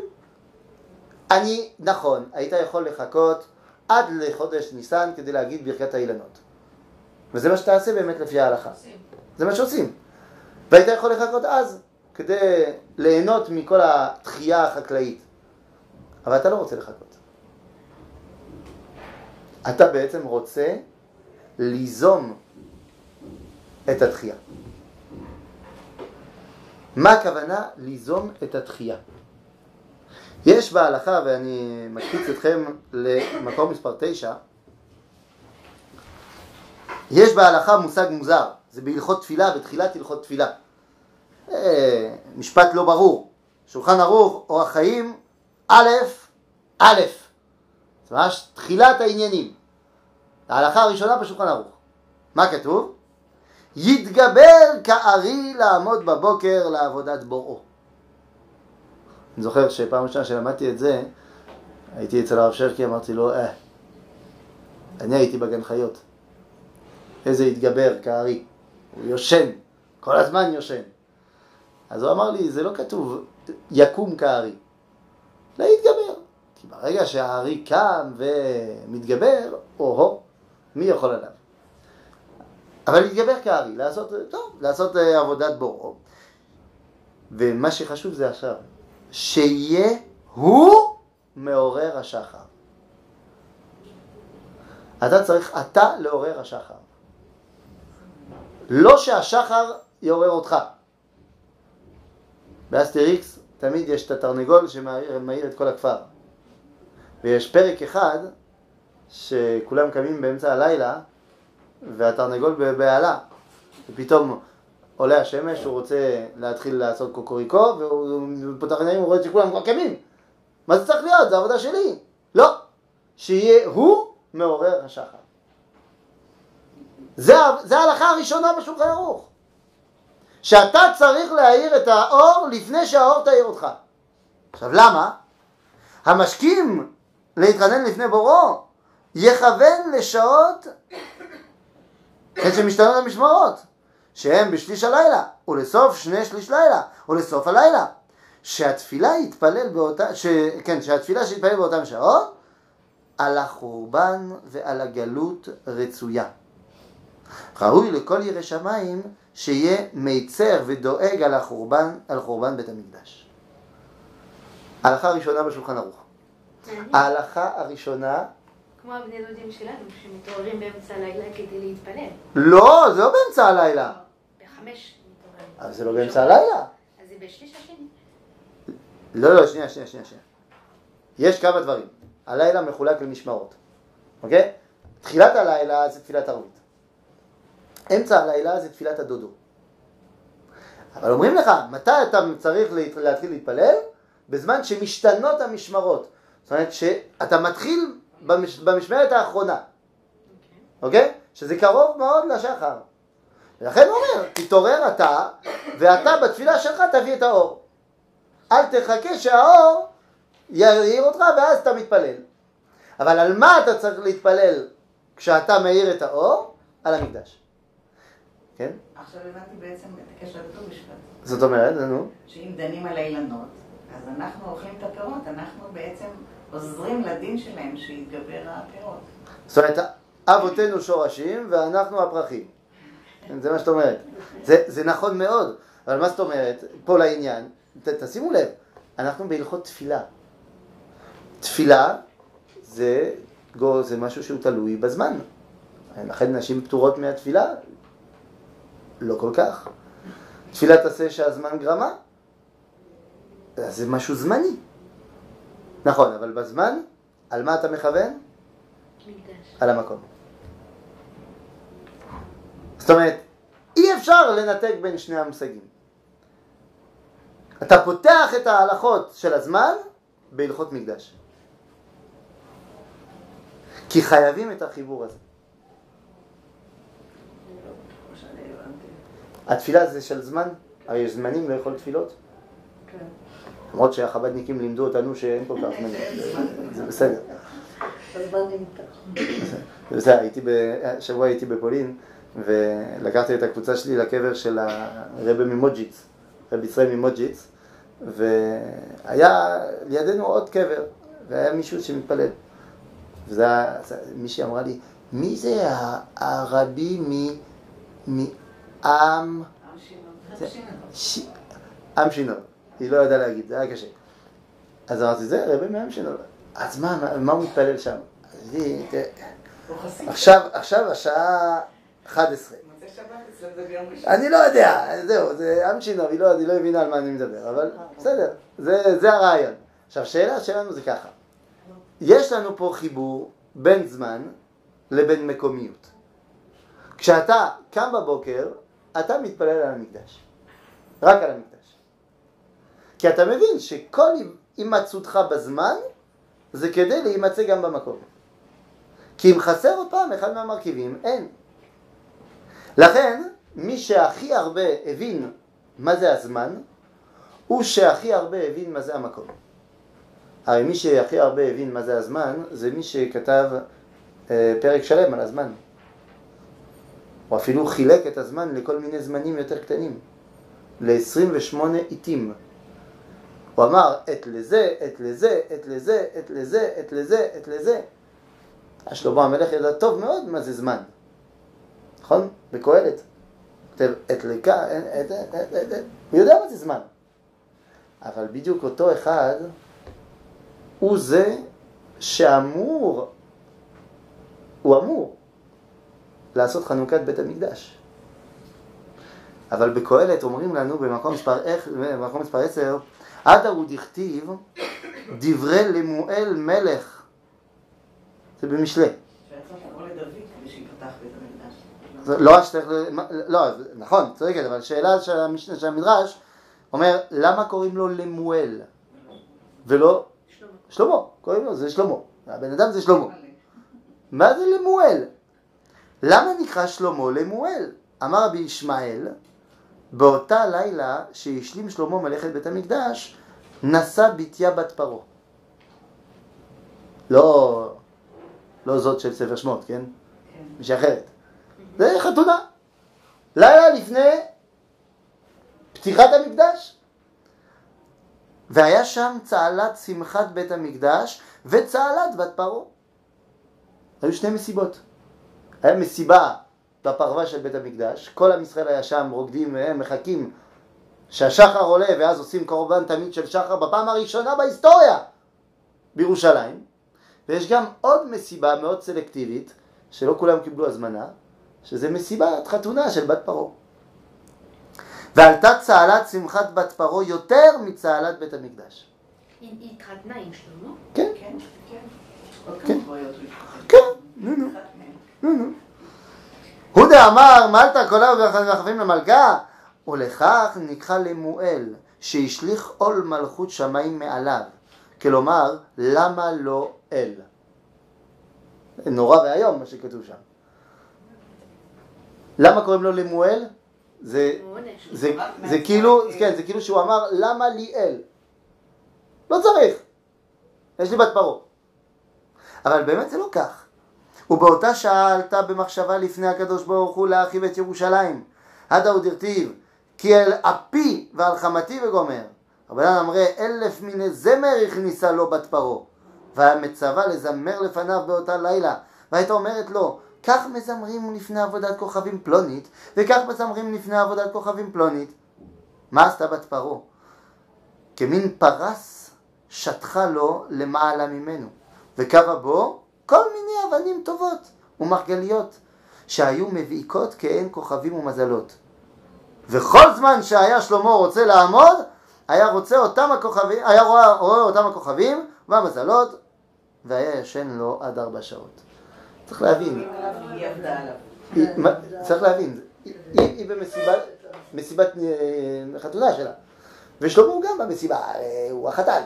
אני, נכון, היית יכול לחכות עד לחודש ניסן כדי להגיד ברכת האילנות. וזה מה שתעשה באמת לפי ההלכה. זה מה שעושים. והיית יכול לחכות אז כדי ליהנות מכל התחייה החקלאית. אבל אתה לא רוצה לחכות. אתה בעצם רוצה ליזום את התחייה. מה הכוונה ליזום את התחייה? יש בהלכה, ואני מקפיץ אתכם למקום מספר 9, יש בהלכה מושג מוזר, זה בהלכות תפילה, בתחילת הלכות תפילה. אה, משפט לא ברור. שולחן ערוך, אורח חיים, א', א', זה ממש תחילת העניינים. ההלכה הראשונה בשולחן ערוך. מה כתוב? יתגבר כארי לעמוד בבוקר לעבודת בוראו. אני זוכר שפעם ראשונה שלמדתי את זה, הייתי אצל הרב שרקי, אמרתי לו, אה, אני הייתי בגן חיות. איזה יתגבר כארי. הוא יושן, כל הזמן יושן. אז הוא אמר לי, זה לא כתוב יקום כארי, להתגבר. כי ברגע שהארי קם ומתגבר, או-הו, מי יכול עליו? אבל להתגבר כארי, לעשות, טוב, לעשות אה, עבודת בוראו. ומה שחשוב זה עכשיו, שיהיה הוא מעורר השחר. אתה צריך אתה לעורר השחר. לא שהשחר יעורר אותך. באסטריקס תמיד יש את התרנגול שמעיר את כל הכפר. ויש פרק אחד שכולם קמים באמצע הלילה והתרנגול בבהלה. ופתאום עולה השמש, הוא רוצה להתחיל לעשות קוקוריקו, והוא פותח עיניים, הוא רואה שכולם כבר קמים. מה זה צריך להיות? זה עבודה שלי. לא. שיהיה הוא מעורר השחר. זה, זה ההלכה הראשונה בשולחן ערוך. שאתה צריך להאיר את האור לפני שהאור תאיר אותך. עכשיו למה? המשכים להתחנן לפני בוראו יכוון לשעות עת שמשתנות המשמרות שהם בשליש הלילה ולסוף שני שליש לילה ולסוף הלילה שהתפילה יתפלל באותה, ש, כן, שהתפילה שיתפלל באותן שעות על החורבן ועל הגלות רצויה. ראוי לכל ירא שמיים שיהיה מיצר ודואג על החורבן, על חורבן בית המקדש. ההלכה הראשונה בשולחן ערוך. ההלכה הראשונה, כמו הבני דודים שלנו, שמתעוררים באמצע הלילה כדי להתפלל. לא, זה לא באמצע הלילה. בחמש מתעוררים. אבל זה לא באמצע הלילה. אז זה בשליש השני. לא, לא, שנייה, שנייה, שנייה. שנייה. יש כמה דברים. הלילה מחולק למשמרות, אוקיי? תחילת הלילה זה תפילת ערבית. אמצע הלילה זה תפילת הדודו. אבל אומרים לך, מתי אתה צריך להת- להתחיל להתפלל? בזמן שמשתנות המשמרות. זאת אומרת שאתה מתחיל במש... במשמרת האחרונה, אוקיי? שזה קרוב מאוד לשחר. ולכן הוא אומר, תתעורר אתה, ואתה בתפילה שלך תביא את האור. אל תחכה שהאור יעיר אותך ואז אתה מתפלל. אבל על מה אתה צריך להתפלל כשאתה מאיר את האור? על המקדש. כן? עכשיו הבנתי בעצם את הקשר לט"ו בשבט. זאת אומרת, נו, שאם דנים על האילנות, אז אנחנו אוכלים את הפירות, אנחנו בעצם עוזרים לדין שלהם שיתגבר הפירות. זאת אומרת, אבותינו שורשים ואנחנו הפרחים. כן, זה מה שאת אומרת. זה, זה נכון מאוד, אבל מה זאת אומרת? פה לעניין, ת, תשימו לב, אנחנו בהלכות תפילה. תפילה זה, זה משהו שהוא תלוי בזמן. לכן נשים פטורות מהתפילה? לא כל כך. תפילה תעשה שהזמן גרמה? אז זה משהו זמני. נכון, אבל בזמן, על מה אתה מכוון? מקדש. על המקום. זאת אומרת, אי אפשר לנתק בין שני המושגים. אתה פותח את ההלכות של הזמן בהלכות מקדש. כי חייבים את החיבור הזה. כמו שאני הבנתי. התפילה זה של זמן, הרי יש זמנים לאכול תפילות. כן. למרות שהחב"דניקים לימדו אותנו שאין כל כך זמנים. זה בסדר. זה בסדר, הייתי ב... שבוע הייתי בפולין ולקחתי את הקבוצה שלי לקבר של הרבי ממוג'יץ, רבי ישראל ממוג'יץ והיה לידינו עוד קבר והיה מישהו שמתפלל וזה מישהי אמרה לי, מי זה הרבי מ... ש... עם שינון, היא לא ידעה להגיד, זה היה קשה. אז אמרתי, זה רבי מעם שינון. אז מה, מה, הוא מתפלל שם? עכשיו, עכשיו השעה 11. מוצאי שבת אצלם זה ביום ראשון. אני לא יודע, זהו, זה עם שינוב, היא לא, היא לא הבינה על מה אני מדבר, אבל בסדר, זה, זה הרעיון. עכשיו, השאלה שלנו זה ככה, יש לנו פה חיבור בין זמן לבין מקומיות. כשאתה קם בבוקר, אתה מתפלל על המקדש, רק על המקדש. כי אתה מבין שכל הימצאותך בזמן זה כדי להימצא גם במקום. כי אם חסר עוד פעם אחד מהמרכיבים, אין. לכן, מי שהכי הרבה הבין מה זה הזמן, הוא שהכי הרבה הבין מה זה המקום. הרי מי שהכי הרבה הבין מה זה הזמן, זה מי שכתב אה, פרק שלם על הזמן. הוא אפילו חילק את הזמן לכל מיני זמנים יותר קטנים, ל-28 עיתים. הוא אמר, עת לזה, עת לזה, עת לזה, עת לזה, עת לזה, עת לזה. שלמה המלך ידע טוב מאוד מה זה זמן. נכון? בקהלת. כותב עת לכאן, עת, עת, עת, עת. הוא יודע מה זה זמן. אבל בדיוק אותו אחד הוא זה שאמור, הוא אמור לעשות חנוכת בית המקדש. אבל בקהלת אומרים לנו במקום מספר, איך, במקום מספר 10, עדה הוא דכתיב דברי למואל מלך. זה במשלי. לא שצריך, לא, נכון, צודקת, אבל שאלה של המשנה של המדרש אומר, למה קוראים לו למואל ולא שלמה. שלמה? קוראים לו, זה שלמה. הבן אדם זה שלמה. מה זה למואל? למה נקרא שלמה למואל? אמר רבי ישמעאל, באותה לילה שהשלים שלמה מלאכת בית המקדש, נשא בתיה בת פרעה. לא, לא זאת של ספר שמות, כן? כן. מישהי אחרת. זה חתונה. לילה לפני פתיחת המקדש. והיה שם צהלת שמחת בית המקדש וצהלת בת פרעה. היו שני מסיבות. היה מסיבה בפרווה של בית המקדש, כל עם ישראל היה שם רוקדים מחכים שהשחר עולה ואז עושים קורבן תמיד של שחר בפעם הראשונה בהיסטוריה בירושלים. ויש גם עוד מסיבה מאוד סלקטיבית, שלא כולם קיבלו הזמנה, שזה מסיבת חתונה של בת פרעה. ועלתה צהלת שמחת בת פרעה יותר מצהלת בית המקדש. היא התחתנה עם שלמה? כן, כן, כן. כן. כן, נו נו. אחת מהן. הודה אמר מלטה קולה וחפים למלכה ולכך נקרא למואל שהשליך עול מלכות שמיים מעליו כלומר למה לא אל נורא ואיום מה שכתוב שם למה קוראים לו למואל? זה, עונש. זה, זה כאילו, כן, זה כאילו שהוא אמר למה לי אל? לא צריך, יש לי בת פרעה. אבל באמת זה לא כך. ובאותה שעה עלתה במחשבה לפני הקדוש ברוך הוא להרחיב את ירושלים. עדה הוא דרטיב, כי אל אפי ועל חמתי וגומר. רבנן אמרי אלף מיני זמר הכניסה לו בת פרעה. והיה מצווה לזמר לפניו באותה לילה. והייתה אומרת לו, כך מזמרים לפני עבודת כוכבים פלונית, וכך מזמרים לפני עבודת כוכבים פלונית. מה עשתה בת פרעה? כמין פרס שטחה לו למעלה ממנו, וקרה בו כל מיני אבנים טובות ומרגליות, שהיו מבעיקות כעין כוכבים ומזלות. וכל זמן שהיה שלמה רוצה לעמוד, היה רוצה אותם הכוכבים, היה רואה, רואה אותם הכוכבים והמזלות, והיה ישן לו עד ארבע שעות. צריך להבין, צריך להבין, היא, היא במסיבת מסיבת אה, חתונה שלה, ושלמה הוא גם במסיבה, אה, הוא החתן.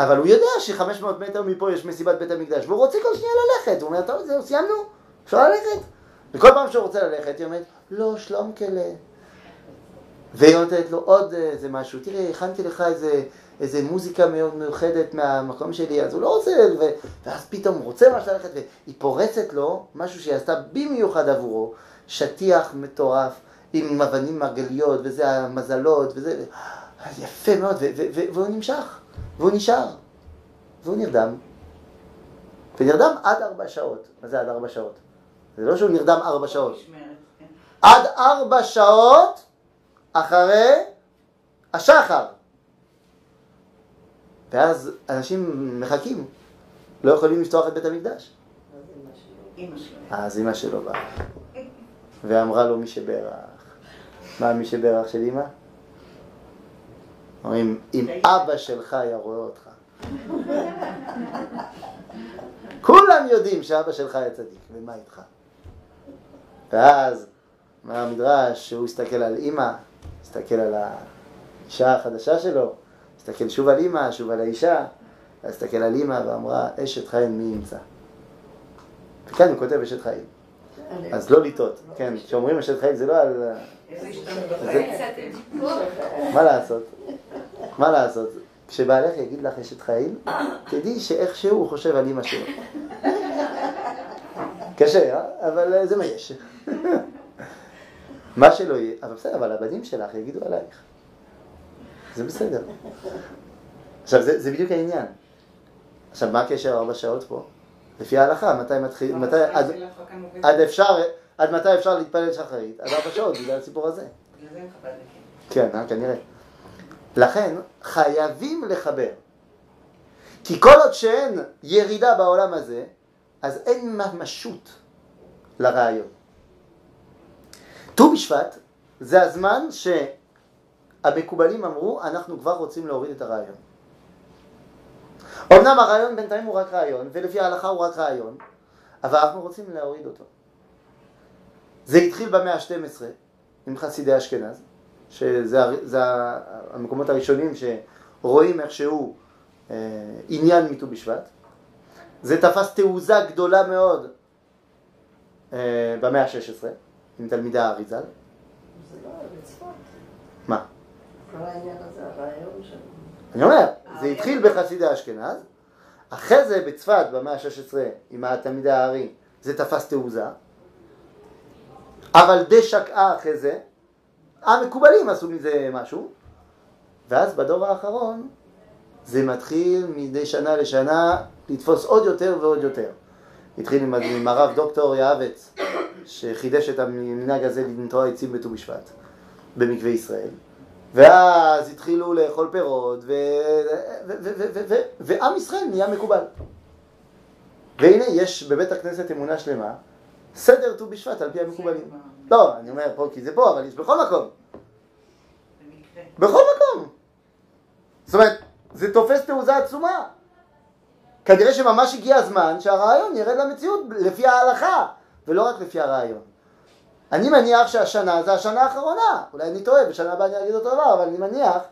אבל הוא יודע ש-500 מטר מפה יש מסיבת בית המקדש, והוא רוצה כל שנייה ללכת. הוא אומר, טוב, זהו, סיימנו, אפשר ללכת. וכל פעם שהוא רוצה ללכת, היא אומרת, לא, שלום כלה. והיא נותנת לו עוד איזה משהו, תראה, הכנתי לך איזה, איזה מוזיקה מאוד מיוחדת מהמקום שלי, אז הוא לא רוצה, ו... ואז פתאום הוא רוצה ממש ללכת, והיא פורצת לו משהו שהיא עשתה במיוחד עבורו, שטיח מטורף, עם אבנים מרגליות, וזה המזלות, וזה, יפה מאוד, והוא נמשך, והוא נשאר, והוא נרדם. ונרדם עד ארבע שעות. מה זה עד ארבע שעות? זה לא שהוא נרדם ארבע שעות. כן. עד ארבע שעות אחרי השחר. ואז אנשים מחכים, לא יכולים לפתוח את בית המקדש. אימא. אז אמא שלו באה, ואמרה לו מי שברך. מה מי שברך של אמא? אומרים, אם אבא שלך היה רואה אותך. כולם יודעים שאבא שלך היה צדיק, ומה איתך? ואז, אומר המדרש, שהוא הסתכל על אמא, הסתכל על האישה החדשה שלו, הסתכל שוב על אמא, שוב על האישה, הסתכל על אמא ואמרה, אשת חיים מי ימצא? וכאן הוא כותב אשת חיים. אז לא לטעות, כן, כשאומרים אשת חיים זה לא על... מה לעשות? מה לעשות? כשבעלך יגיד לך אשת חיים, תדעי שאיכשהו הוא חושב על אמא שלו. קשה, אה? אבל אה, זה מה יש. מה שלא יהיה, אבל בסדר, אבל הבנים שלך יגידו עלייך. זה בסדר. עכשיו, זה, זה בדיוק העניין. עכשיו, מה הקשר ארבע שעות פה? לפי ההלכה, מתי מתחיל, מתי, עד, עד אפשר, עד מתי אפשר להתפלל שחרית? עד ארבע שעות, בגלל הסיפור הזה. בגלל זה הם חב"דניקים. כן, אה, כנראה. לכן, חייבים לחבר. כי כל עוד שאין ירידה בעולם הזה, אז אין ממשות לרעיון. ט"ו בשבט זה הזמן שהמקובלים אמרו, אנחנו כבר רוצים להוריד את הרעיון. אמנם הרעיון בינתיים הוא רק רעיון, ולפי ההלכה הוא רק רעיון, אבל אנחנו רוצים להוריד אותו. זה התחיל במאה ה-12 עם חסידי אשכנז, שזה המקומות הראשונים שרואים איכשהו אה, עניין מט"ו בשבט. זה תפס תעוזה גדולה מאוד אה, במאה ה-16 עם תלמידי האריזל. זה לא בצפת. מה? כל העניין הזה, הרעיון של... אני אומר, זה התחיל בחסידי אשכנז, אחרי זה בצפת במאה ה-16 עם התלמידי הארי זה תפס תעוזה, אבל די שקעה אחרי זה, המקובלים עשו מזה משהו, ואז בדור האחרון זה מתחיל מדי שנה לשנה לתפוס עוד יותר ועוד יותר. התחיל עם, עם הרב דוקטור יעבץ, שחידש את המנהג הזה לנטוע עצים בט"ו בשבט, במקווה ישראל. ואז התחילו לאכול פירות, ו... ו... ו... ו... ו... ו... ועם ישראל נהיה מקובל. והנה יש בבית הכנסת אמונה שלמה, סדר ט"ו בשבט על פי המקובלים. לא, אני אומר פה כי זה פה, אבל יש בכל מקום. בכל מקום. זאת אומרת, זה תופס תעוזה עצומה. כנראה שממש הגיע הזמן שהרעיון ירד למציאות לפי ההלכה, ולא רק לפי הרעיון. אני מניח שהשנה זה השנה האחרונה, אולי אני טועה, בשנה הבאה אני אגיד אותו דבר, אבל אני מניח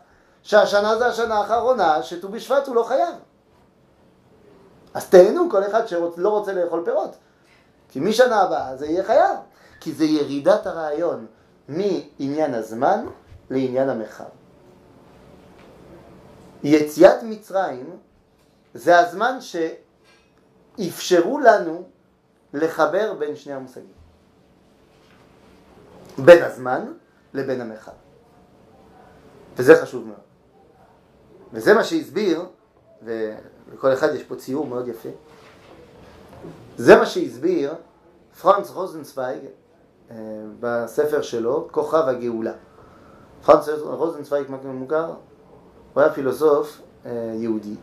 שהשנה זה השנה האחרונה שט"ו בשבט הוא לא חייב. אז תהנו כל אחד שלא רוצה לאכול פירות. כי משנה הבאה זה יהיה חייב. כי זה ירידת הרעיון מעניין הזמן לעניין המרחב. יציאת מצרים זה הזמן אפשרו לנו לחבר בין שני המושגים. בין הזמן לבין המרחב. וזה חשוב מאוד. וזה מה שהסביר, ולכל אחד יש פה ציור מאוד יפה, זה מה שהסביר פרנץ רוזנצוויג אה, בספר שלו, כוכב הגאולה. פרנץ רוזנצוויג מוכר, הוא היה פילוסוף אה, יהודי,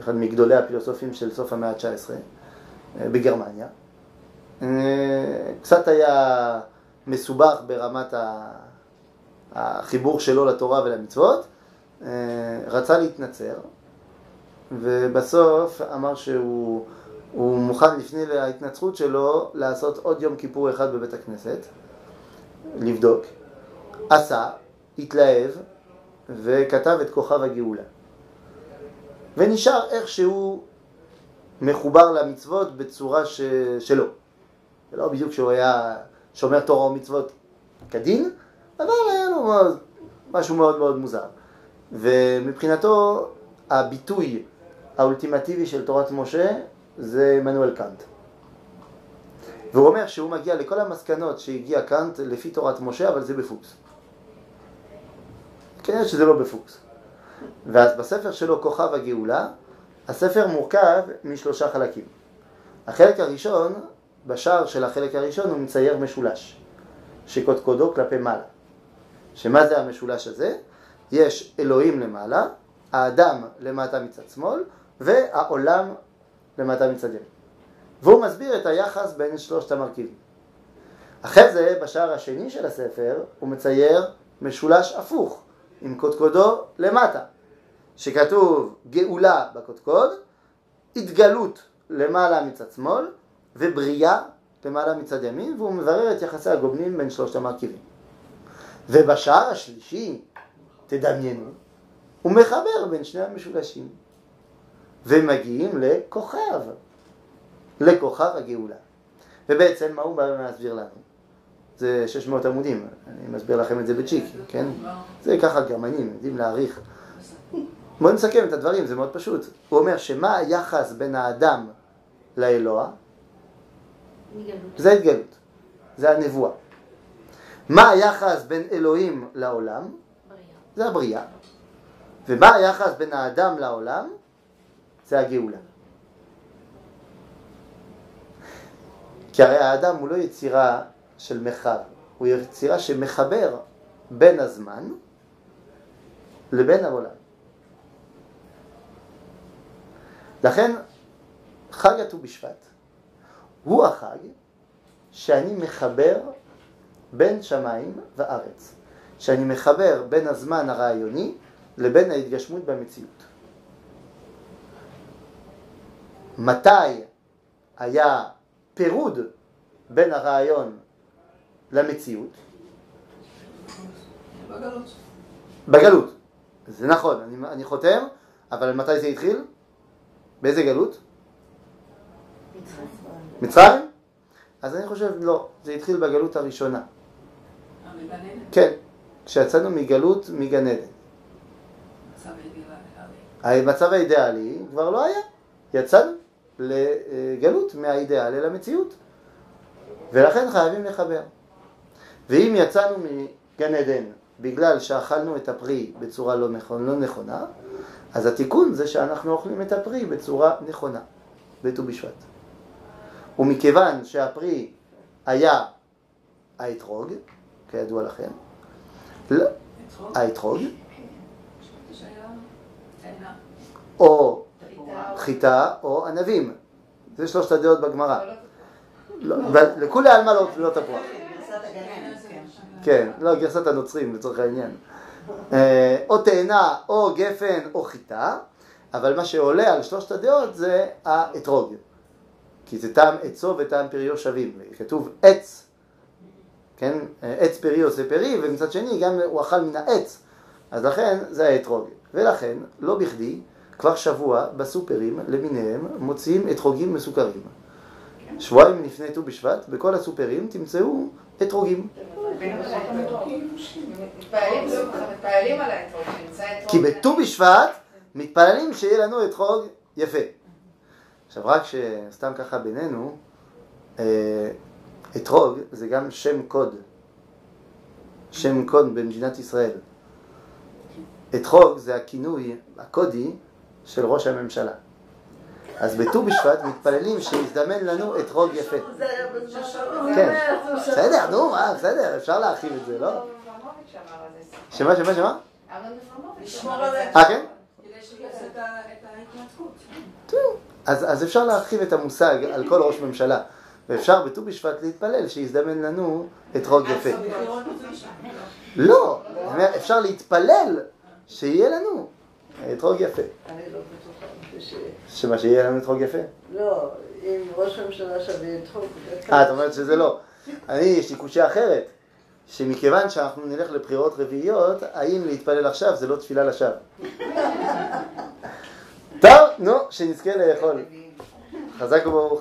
אחד מגדולי הפילוסופים של סוף המאה ה-19 אה, בגרמניה. קצת היה מסובך ברמת החיבור שלו לתורה ולמצוות, רצה להתנצר, ובסוף אמר שהוא מוכן לפני ההתנצחות שלו לעשות עוד יום כיפור אחד בבית הכנסת, לבדוק. עשה, התלהב, וכתב את כוכב הגאולה. ונשאר איכשהו מחובר למצוות בצורה ש... שלו. זה לא בדיוק שהוא היה שומר תורה ומצוות כדין, אבל היה לו משהו מאוד מאוד מוזר. ומבחינתו הביטוי האולטימטיבי של תורת משה זה עמנואל קאנט. והוא אומר שהוא מגיע לכל המסקנות שהגיע קאנט לפי תורת משה, אבל זה בפוקס. כנראה שזה לא בפוקס. ואז בספר שלו, כוכב הגאולה, הספר מורכב משלושה חלקים. החלק הראשון, בשער של החלק הראשון הוא מצייר משולש, שקודקודו כלפי מעלה. שמה זה המשולש הזה? יש אלוהים למעלה, האדם למטה מצד שמאל, והעולם למטה מצד ימין. והוא מסביר את היחס בין שלושת המרכיבים. אחרי זה, בשער השני של הספר, הוא מצייר משולש הפוך, עם קודקודו למטה, שכתוב גאולה בקודקוד, התגלות למעלה מצד שמאל, ובריאה למעלה מצד ימין, והוא מברר את יחסי הגובנים בין שלושת המרכיבים. ובשער השלישי, תדמיינו, הוא מחבר בין שני המשולשים. ומגיעים לכוכב, לכוכב הגאולה. ובעצם מה הוא בא להסביר לנו? זה 600 עמודים, אני מסביר לכם את זה בצ'יק, כן? זה ככה גרמנים, יודעים להעריך. בואו נסכם את הדברים, זה מאוד פשוט. הוא אומר שמה היחס בין האדם לאלוה? זה התגלות, זה הנבואה. מה היחס בין אלוהים לעולם? זה הבריאה. ומה היחס בין האדם לעולם? זה הגאולה. כי הרי האדם הוא לא יצירה של מרחב, הוא יצירה שמחבר בין הזמן לבין העולם. לכן חג הט"ו בשבט הוא החג שאני מחבר בין שמיים וארץ, שאני מחבר בין הזמן הרעיוני לבין ההתגשמות במציאות. מתי היה פירוד בין הרעיון למציאות? בגלות. בגלות. זה נכון, אני, אני חותם, אבל מתי זה התחיל? באיזה גלות? מצרים? אז אני חושב, לא, זה התחיל בגלות הראשונה. כן, כשיצאנו מגלות מגן עדן. המצב האידיאלי כבר לא היה, יצאנו. לגלות מהאידאל אל המציאות. ולכן חייבים לחבר. ואם יצאנו מגן עדן בגלל שאכלנו את הפרי בצורה לא, נכונה, לא נכונה, אז התיקון זה שאנחנו אוכלים את הפרי בצורה נכונה, בט"ו בשבט. ומכיוון שהפרי היה האתרוג, כידוע לכם, לא, האתרוג, או חיטה או ענבים. זה שלושת הדעות בגמרא. לא, לכולי עלמא לא, לא תפוח. כן, לא, גרסת הנוצרים לצורך העניין. אה, או תאנה, או גפן, או חיטה, אבל מה שעולה על שלושת הדעות זה האתרוג. כי זה טעם עצו וטעם פריו שווים. כתוב עץ, כן? עץ פרי עושה פרי, ומצד שני גם הוא אכל מן העץ. אז לכן זה האתרוג. ולכן, לא בכדי, כבר שבוע בסופרים למיניהם מוציאים אתרוגים מסוכרים. שבועיים לפני ט"ו בשבט, בכל הסופרים תמצאו אתרוגים. כי בט"ו בשבט מתפללים שיהיה לנו אתרוג יפה. עכשיו רק שסתם ככה בינינו, אה, אתרוג זה גם שם קוד, שם קוד במדינת ישראל. אתרוג זה הכינוי הקודי של ראש הממשלה. אז בט"ו בשבט מתפללים שיזדמן לנו אתרוג יפה. בזמן כן, בסדר, נו, מה, בסדר, אפשר להרחיב את זה, לא? שמה, שמה, שמה? אה, כן? את את. אז, אז אפשר להרחיב את המושג על כל ראש ממשלה, ואפשר בט"ו בשבט להתפלל שיזדמן לנו אתרוג יפה. לא, אני אומר, אפשר להתפלל שיהיה לנו אתרוג יפה. אני לא בטוחה. שמה, שיהיה לנו אתרוג יפה? לא, אם ראש הממשלה שווה את חוק... אה, את אומרת שזה לא. אני, יש לי קושייה אחרת, שמכיוון שאנחנו נלך לבחירות רביעיות, האם להתפלל עכשיו זה לא תפילה לשווא? טוב, נו, שנזכה לאכול. חזק וברוך.